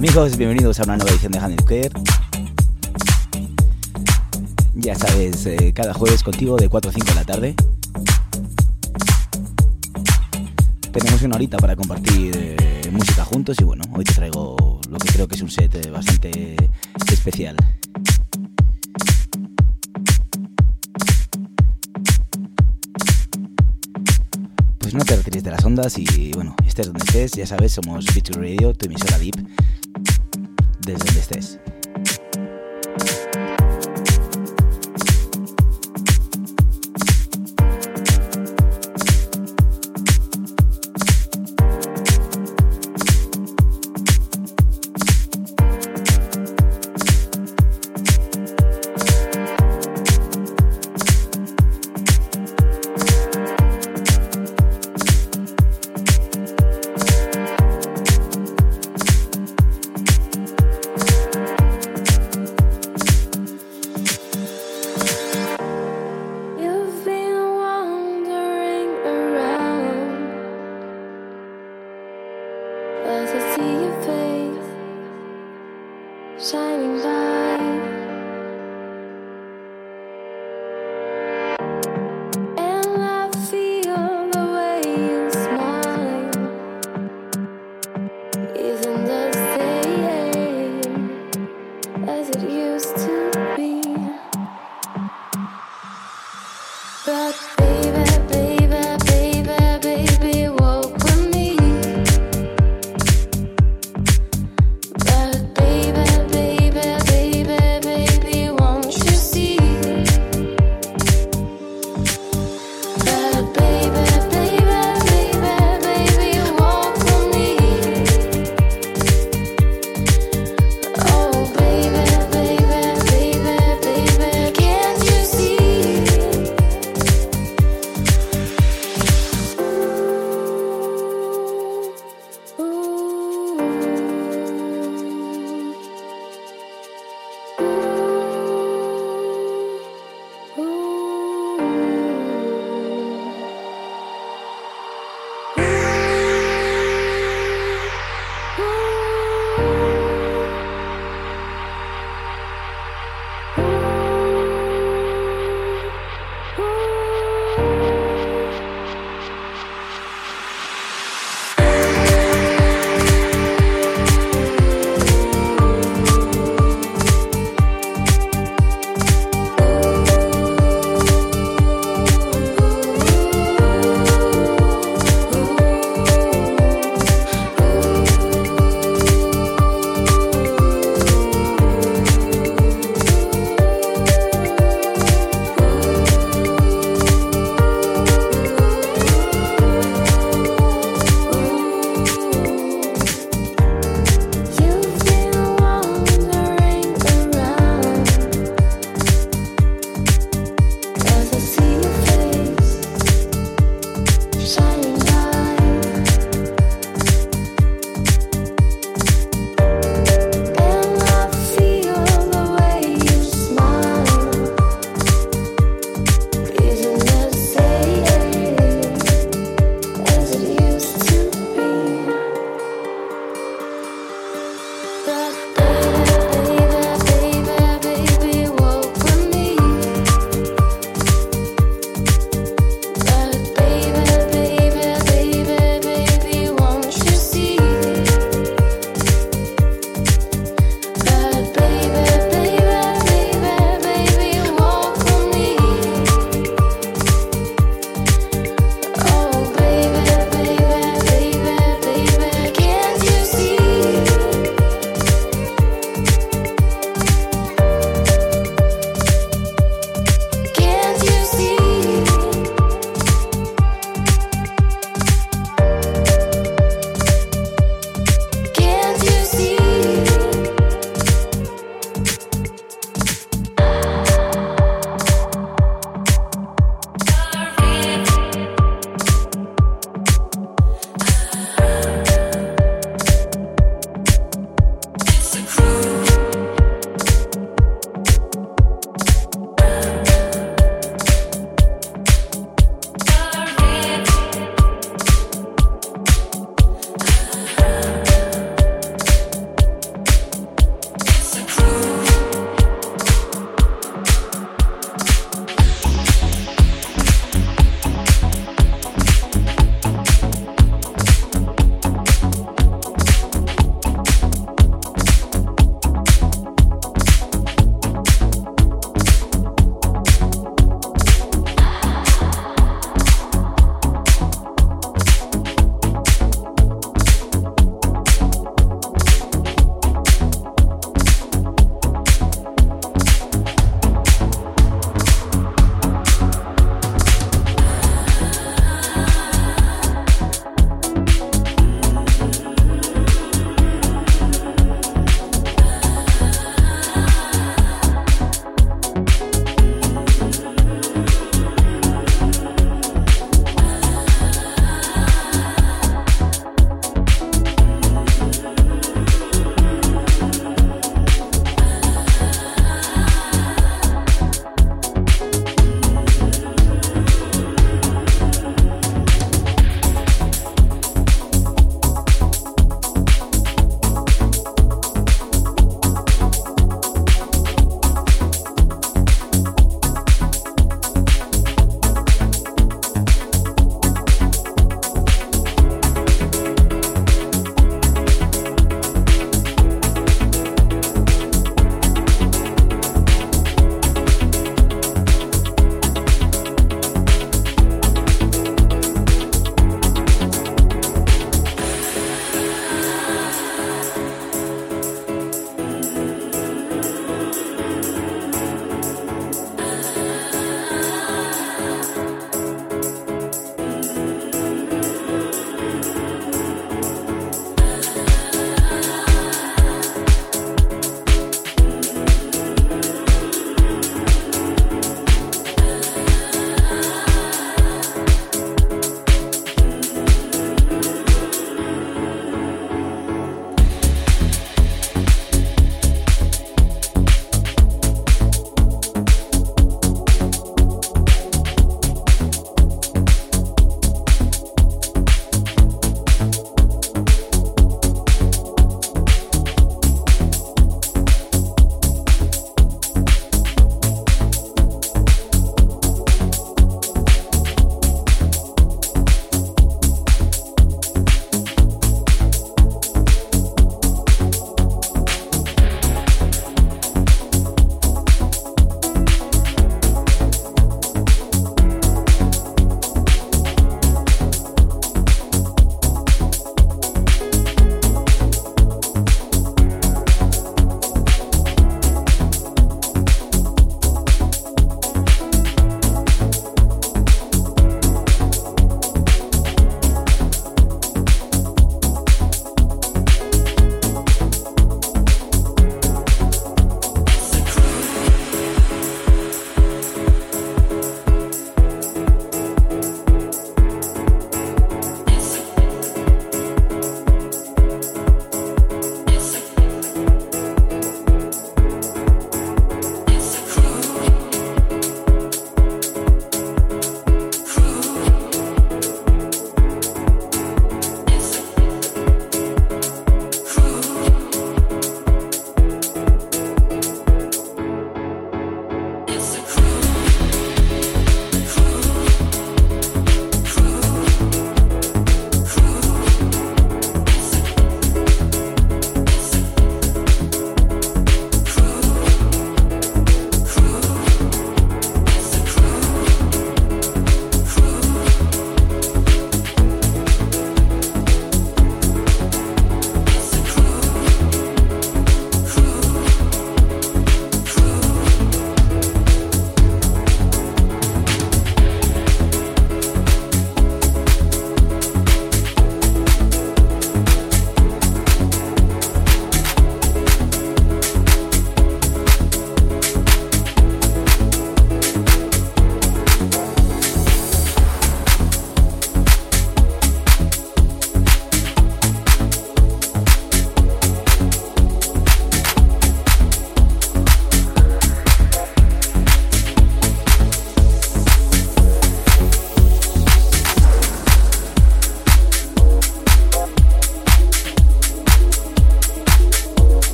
bienvenidos a una nueva edición de Care. Ya sabes, eh, cada jueves contigo de 4 a 5 de la tarde. Tenemos una horita para compartir eh, música juntos y bueno, hoy te traigo lo que creo que es un set eh, bastante especial. Pues no te retires de las ondas y bueno, estés donde estés, ya sabes, somos Feature Radio, tu emisora Deep desde donde estés. But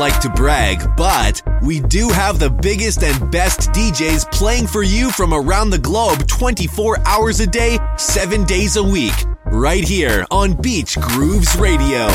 like to brag, but we do have the biggest and best DJs playing for you from around the globe 24 hours a day, 7 days a week, right here on Beach Grooves Radio.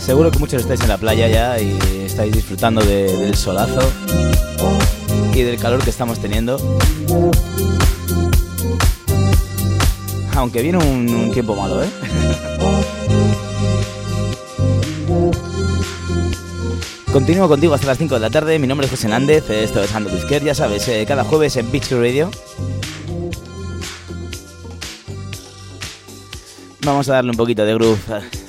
Seguro que muchos estáis en la playa ya y estáis disfrutando del solazo y del calor que estamos teniendo. Aunque viene un, tiempo malo, ¿eh? Continúo contigo hasta las 5 de la tarde. Mi nombre es José Nández. Esto es Ando Disquer, ya sabes, eh, cada jueves en Beach Radio. Vamos a darle un poquito de groove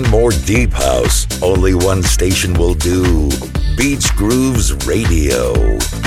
want more deep house, only one station will do Beach Grooves Radio.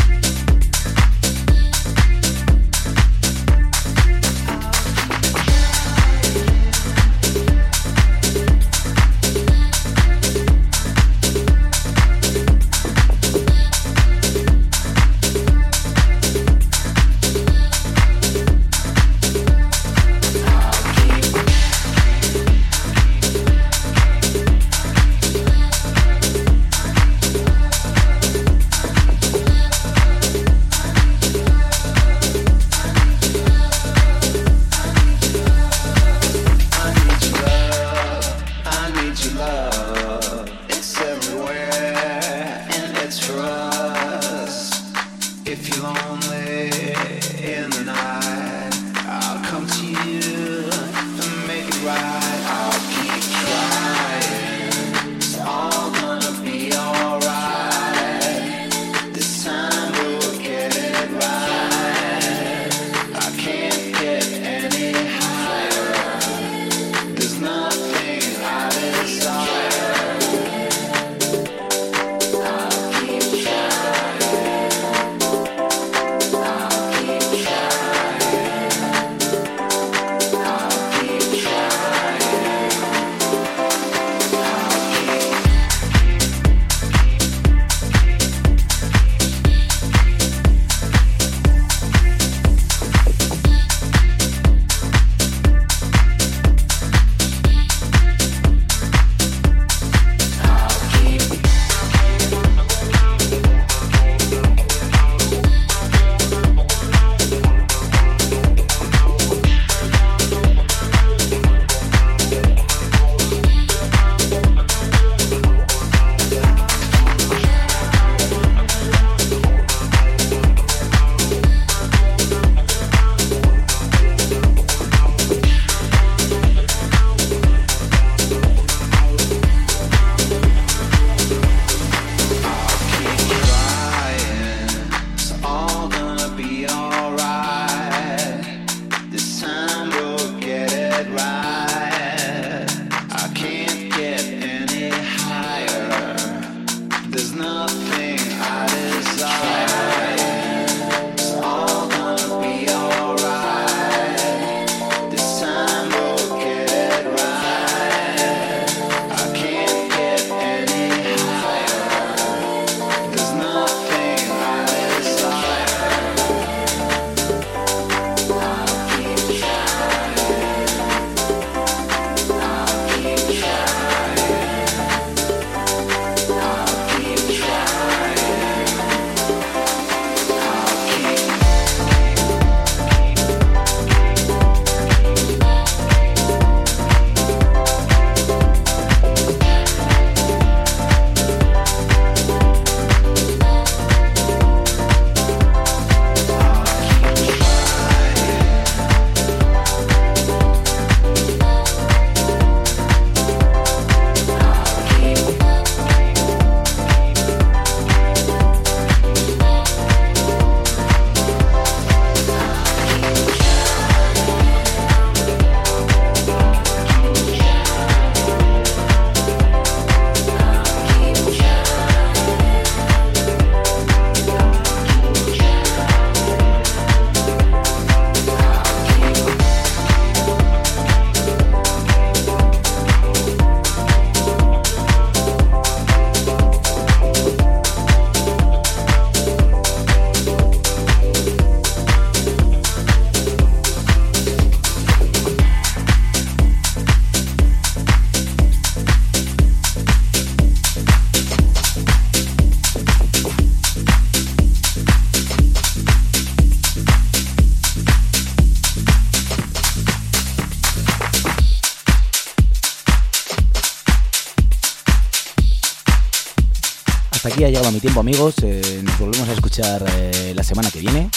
Tiempo amigos, eh, nos volvemos a escuchar eh, la semana que viene.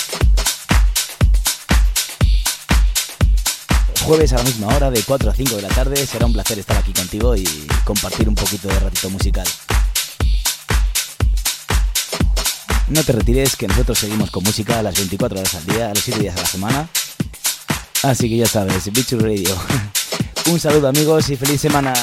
Jueves a la misma hora, de 4 a 5 de la tarde, será un placer estar aquí contigo y compartir un poquito de ratito musical. No te retires, que nosotros seguimos con música a las 24 horas al día, a los 7 días a la semana. Así que ya sabes, Bichu Radio. un saludo amigos y feliz semana.